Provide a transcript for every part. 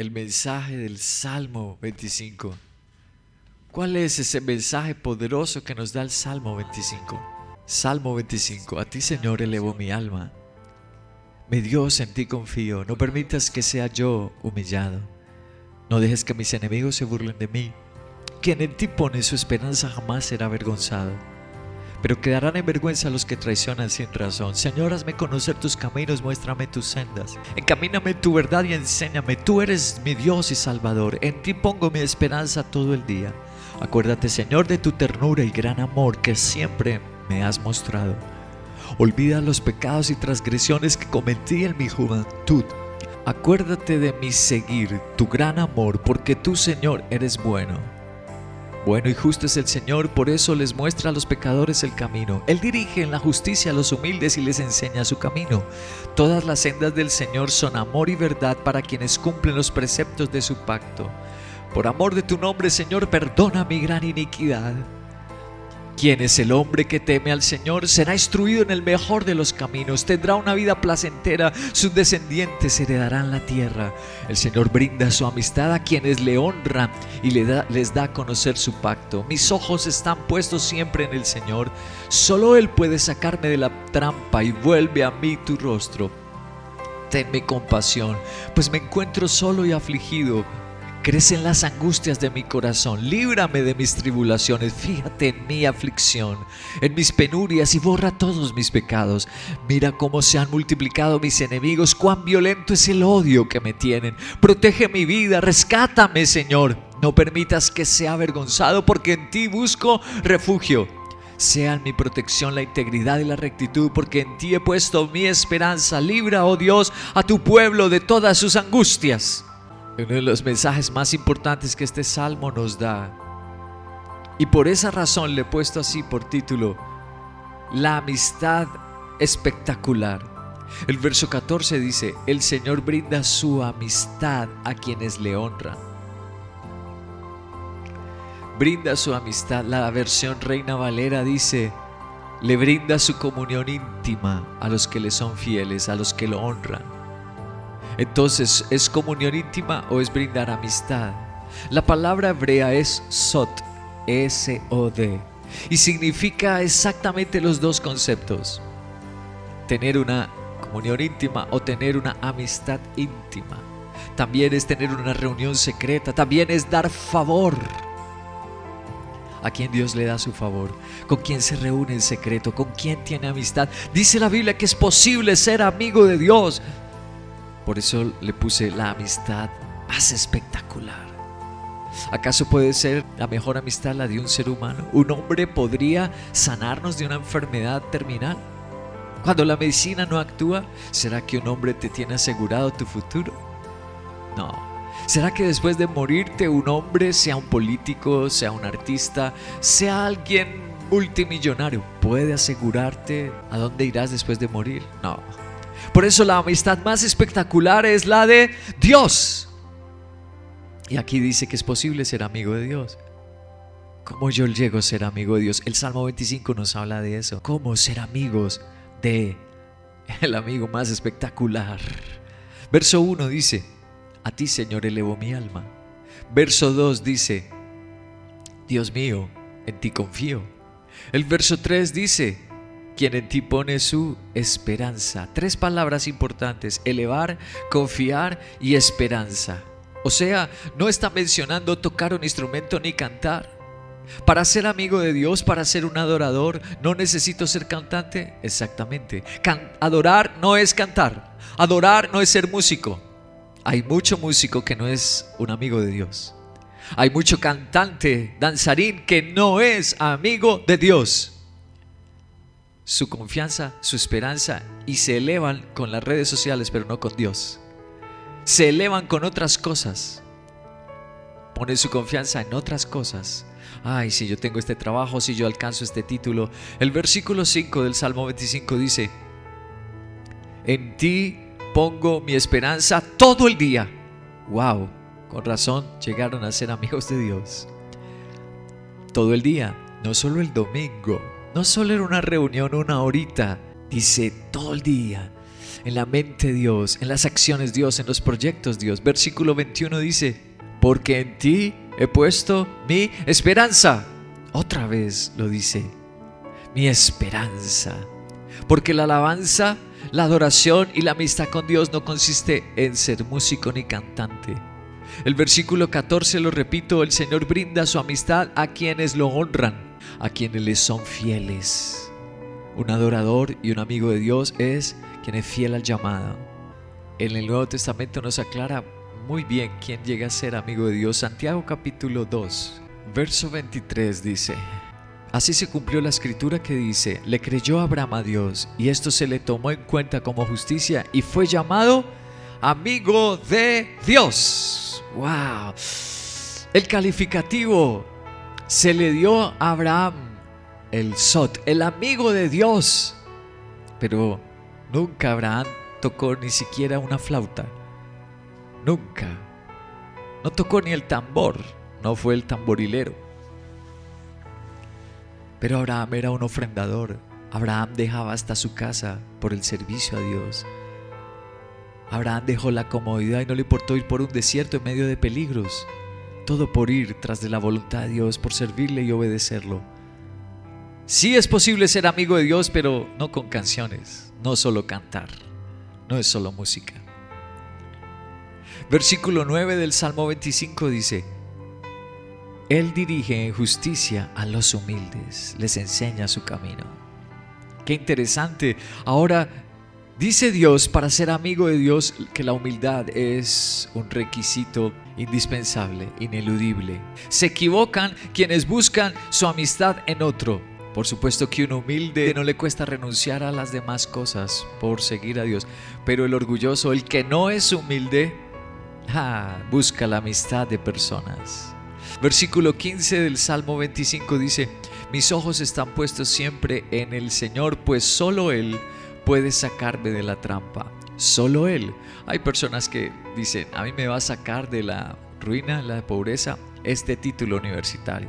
El mensaje del Salmo 25. ¿Cuál es ese mensaje poderoso que nos da el Salmo 25? Salmo 25. A ti, Señor, elevo mi alma. Mi Dios, en ti confío. No permitas que sea yo humillado. No dejes que mis enemigos se burlen de mí. Quien en ti pone su esperanza jamás será avergonzado pero quedarán en vergüenza los que traicionan sin razón. Señor, hazme conocer tus caminos, muéstrame tus sendas. Encamíname tu verdad y enséñame. Tú eres mi Dios y Salvador. En ti pongo mi esperanza todo el día. Acuérdate, Señor, de tu ternura y gran amor que siempre me has mostrado. Olvida los pecados y transgresiones que cometí en mi juventud. Acuérdate de mi seguir, tu gran amor, porque tú, Señor, eres bueno bueno y justo es el Señor, por eso les muestra a los pecadores el camino. Él dirige en la justicia a los humildes y les enseña su camino. Todas las sendas del Señor son amor y verdad para quienes cumplen los preceptos de su pacto. Por amor de tu nombre, Señor, perdona mi gran iniquidad. Quien es el hombre que teme al Señor será instruido en el mejor de los caminos, tendrá una vida placentera, sus descendientes heredarán la tierra. El Señor brinda su amistad a quienes le honran y les da a conocer su pacto. Mis ojos están puestos siempre en el Señor, solo Él puede sacarme de la trampa y vuelve a mí tu rostro. Tenme compasión, pues me encuentro solo y afligido Crecen las angustias de mi corazón, líbrame de mis tribulaciones, fíjate en mi aflicción, en mis penurias y borra todos mis pecados. Mira cómo se han multiplicado mis enemigos, cuán violento es el odio que me tienen. Protege mi vida, rescátame, Señor. No permitas que sea avergonzado, porque en ti busco refugio. Sean mi protección la integridad y la rectitud, porque en ti he puesto mi esperanza. Libra, oh Dios, a tu pueblo de todas sus angustias uno de los mensajes más importantes que este salmo nos da. Y por esa razón le he puesto así por título, La amistad espectacular. El verso 14 dice, el Señor brinda su amistad a quienes le honran. Brinda su amistad. La versión Reina Valera dice, le brinda su comunión íntima a los que le son fieles, a los que lo honran. Entonces, ¿es comunión íntima o es brindar amistad? La palabra hebrea es sot, S-O-D, y significa exactamente los dos conceptos. Tener una comunión íntima o tener una amistad íntima. También es tener una reunión secreta, también es dar favor. ¿A quién Dios le da su favor? ¿Con quién se reúne en secreto? ¿Con quién tiene amistad? Dice la Biblia que es posible ser amigo de Dios por eso le puse la amistad más espectacular. ¿Acaso puede ser la mejor amistad la de un ser humano? ¿Un hombre podría sanarnos de una enfermedad terminal? Cuando la medicina no actúa, ¿será que un hombre te tiene asegurado tu futuro? No. ¿Será que después de morirte un hombre, sea un político, sea un artista, sea alguien multimillonario, puede asegurarte a dónde irás después de morir? No. Por eso la amistad más espectacular es la de Dios. Y aquí dice que es posible ser amigo de Dios. ¿Cómo yo llego a ser amigo de Dios? El Salmo 25 nos habla de eso. ¿Cómo ser amigos de el amigo más espectacular? Verso 1 dice, a ti Señor elevo mi alma. Verso 2 dice, Dios mío, en ti confío. El verso 3 dice, quien en ti pone su esperanza. Tres palabras importantes, elevar, confiar y esperanza. O sea, no está mencionando tocar un instrumento ni cantar. Para ser amigo de Dios, para ser un adorador, ¿no necesito ser cantante? Exactamente. adorar no es cantar. Adorar no es ser músico. Hay mucho músico que no es un amigo de Dios. Hay mucho cantante, danzarín que no es amigo de Dios su confianza, su esperanza y se elevan con las redes sociales, pero no con Dios. Se elevan con otras cosas. pone su confianza en otras cosas. Ay, si yo tengo este trabajo, si yo alcanzo este título. El versículo 5 del Salmo 25 dice, en ti pongo mi esperanza todo el día. Wow, con razón llegaron a ser amigos de Dios. Todo el día, no solo el domingo, no solo en una reunión una horita, dice todo el día. En la mente Dios, en las acciones Dios, en los proyectos Dios. Versículo 21 dice, porque en ti he puesto mi esperanza. Otra vez lo dice, mi esperanza. Porque la alabanza, la adoración y la amistad con Dios no consiste en ser músico ni cantante. El versículo 14 lo repito, el Señor brinda su amistad a quienes lo honran, a quienes le son fieles. Un adorador y un amigo de Dios es quien es fiel al llamado. En el Nuevo Testamento nos aclara muy bien quién llega a ser amigo de Dios. Santiago capítulo 2, verso 23 dice, Así se cumplió la escritura que dice, le creyó Abraham a Dios y esto se le tomó en cuenta como justicia y fue llamado amigo de Dios. ¡Wow! El calificativo se le dio a Abraham, el Sot, el amigo de Dios. Pero nunca Abraham tocó ni siquiera una flauta. Nunca. No tocó ni el tambor, no fue el tamborilero. Pero Abraham era un ofrendador. Abraham dejaba hasta su casa por el servicio a Dios. Abraham dejó la comodidad y no le importó ir por un desierto en medio de peligros. Todo por ir tras de la voluntad de Dios, por servirle y obedecerlo. Sí es posible ser amigo de Dios, pero no con canciones, no solo cantar, no es solo música. Versículo 9 del Salmo 25 dice, Él dirige en justicia a los humildes, les enseña su camino. Qué interesante. Ahora dice Dios para ser amigo de Dios que la humildad es un requisito indispensable, ineludible. Se equivocan quienes buscan su amistad en otro. Por supuesto que un humilde no le cuesta renunciar a las demás cosas por seguir a Dios, pero el orgulloso, el que no es humilde, busca la amistad de personas. Versículo 15 del Salmo 25 dice, mis ojos están puestos siempre en el Señor, pues solo Él puede sacarme de la trampa. Solo Él. Hay personas que dicen, a mí me va a sacar de la ruina, la pobreza, este título universitario.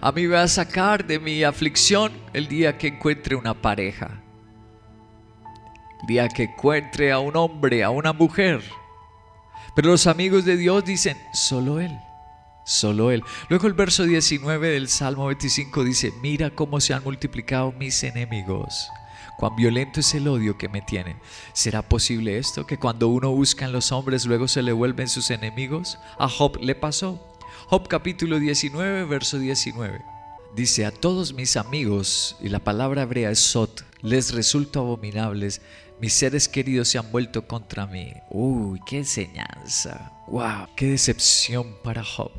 A mí me va a sacar de mi aflicción el día que encuentre una pareja. El día que encuentre a un hombre, a una mujer pero los amigos de Dios dicen, solo Él, solo Él. Luego el verso 19 del Salmo 25 dice, mira cómo se han multiplicado mis enemigos. Cuán violento es el odio que me tienen. ¿Será posible esto? Que cuando uno busca en los hombres luego se le vuelven sus enemigos. A Job le pasó. Job capítulo 19, verso 19. Dice, a todos mis amigos, y la palabra hebrea es sot, les resulta abominables mis seres queridos se han vuelto contra mí. Uy, qué enseñanza. Wow, qué decepción para Job.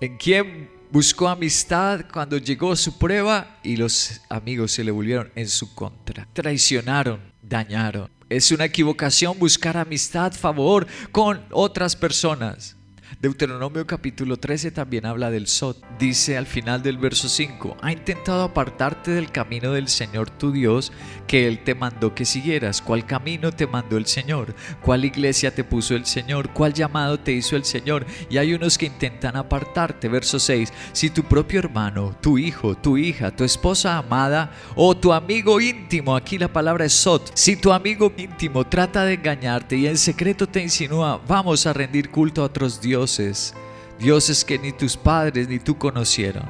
¿En quién buscó amistad cuando llegó su prueba y los amigos se le volvieron en su contra? Traicionaron, dañaron. Es una equivocación buscar amistad, favor con otras personas. Deuteronomio capítulo 13 también habla del Sot. Dice al final del verso 5, ha intentado apartarte del camino del Señor tu Dios que Él te mandó que siguieras. ¿Cuál camino te mandó el Señor? ¿Cuál iglesia te puso el Señor? ¿Cuál llamado te hizo el Señor? Y hay unos que intentan apartarte. Verso 6, si tu propio hermano, tu hijo, tu hija, tu esposa amada o tu amigo íntimo, aquí la palabra es Sot, si tu amigo íntimo trata de engañarte y en secreto te insinúa, vamos a rendir culto a otros dioses, dioses, que ni tus padres ni tú conocieron.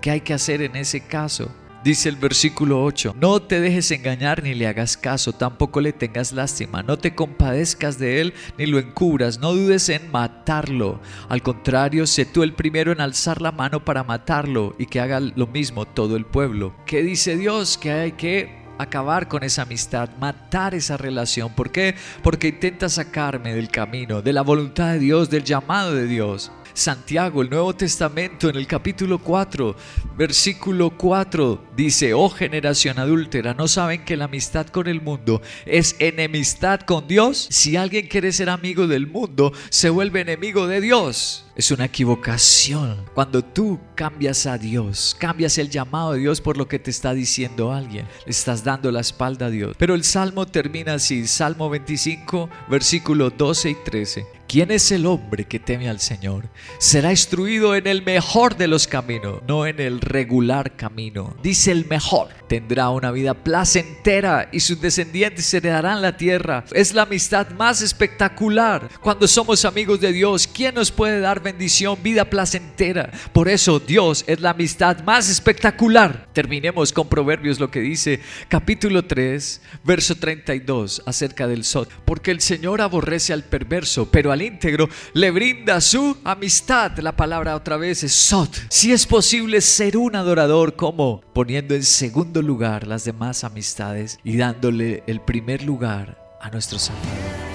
¿Qué hay que hacer en ese caso? Dice el versículo 8, no te dejes engañar ni le hagas caso, tampoco le tengas lástima, no te compadezcas de él ni lo encubras, no dudes en matarlo. Al contrario, sé tú el primero en alzar la mano para matarlo y que haga lo mismo todo el pueblo. ¿Qué dice Dios? Que hay que acabar con esa amistad, matar esa relación. ¿Por qué? Porque intenta sacarme del camino, de la voluntad de Dios, del llamado de Dios. Santiago, el Nuevo Testamento, en el capítulo 4, versículo 4, dice, oh generación adúltera, ¿no saben que la amistad con el mundo es enemistad con Dios? Si alguien quiere ser amigo del mundo, se vuelve enemigo de Dios. Es una equivocación cuando tú cambias a Dios, cambias el llamado de Dios por lo que te está diciendo alguien. Le estás dando la espalda a Dios. Pero el salmo termina así, Salmo 25, versículos 12 y 13. ¿Quién es el hombre que teme al Señor? Será instruido en el mejor de los caminos, no en el regular camino. Dice el mejor. Tendrá una vida placentera y sus descendientes heredarán la tierra. Es la amistad más espectacular. Cuando somos amigos de Dios, ¿quién nos puede dar bendición, vida placentera? Por eso Dios es la amistad más espectacular. Terminemos con Proverbios lo que dice capítulo 3, verso 32 acerca del Sot. Porque el Señor aborrece al perverso, pero íntegro, le brinda su amistad. La palabra otra vez es sot. Si es posible ser un adorador, como poniendo en segundo lugar las demás amistades y dándole el primer lugar a nuestro Salvador.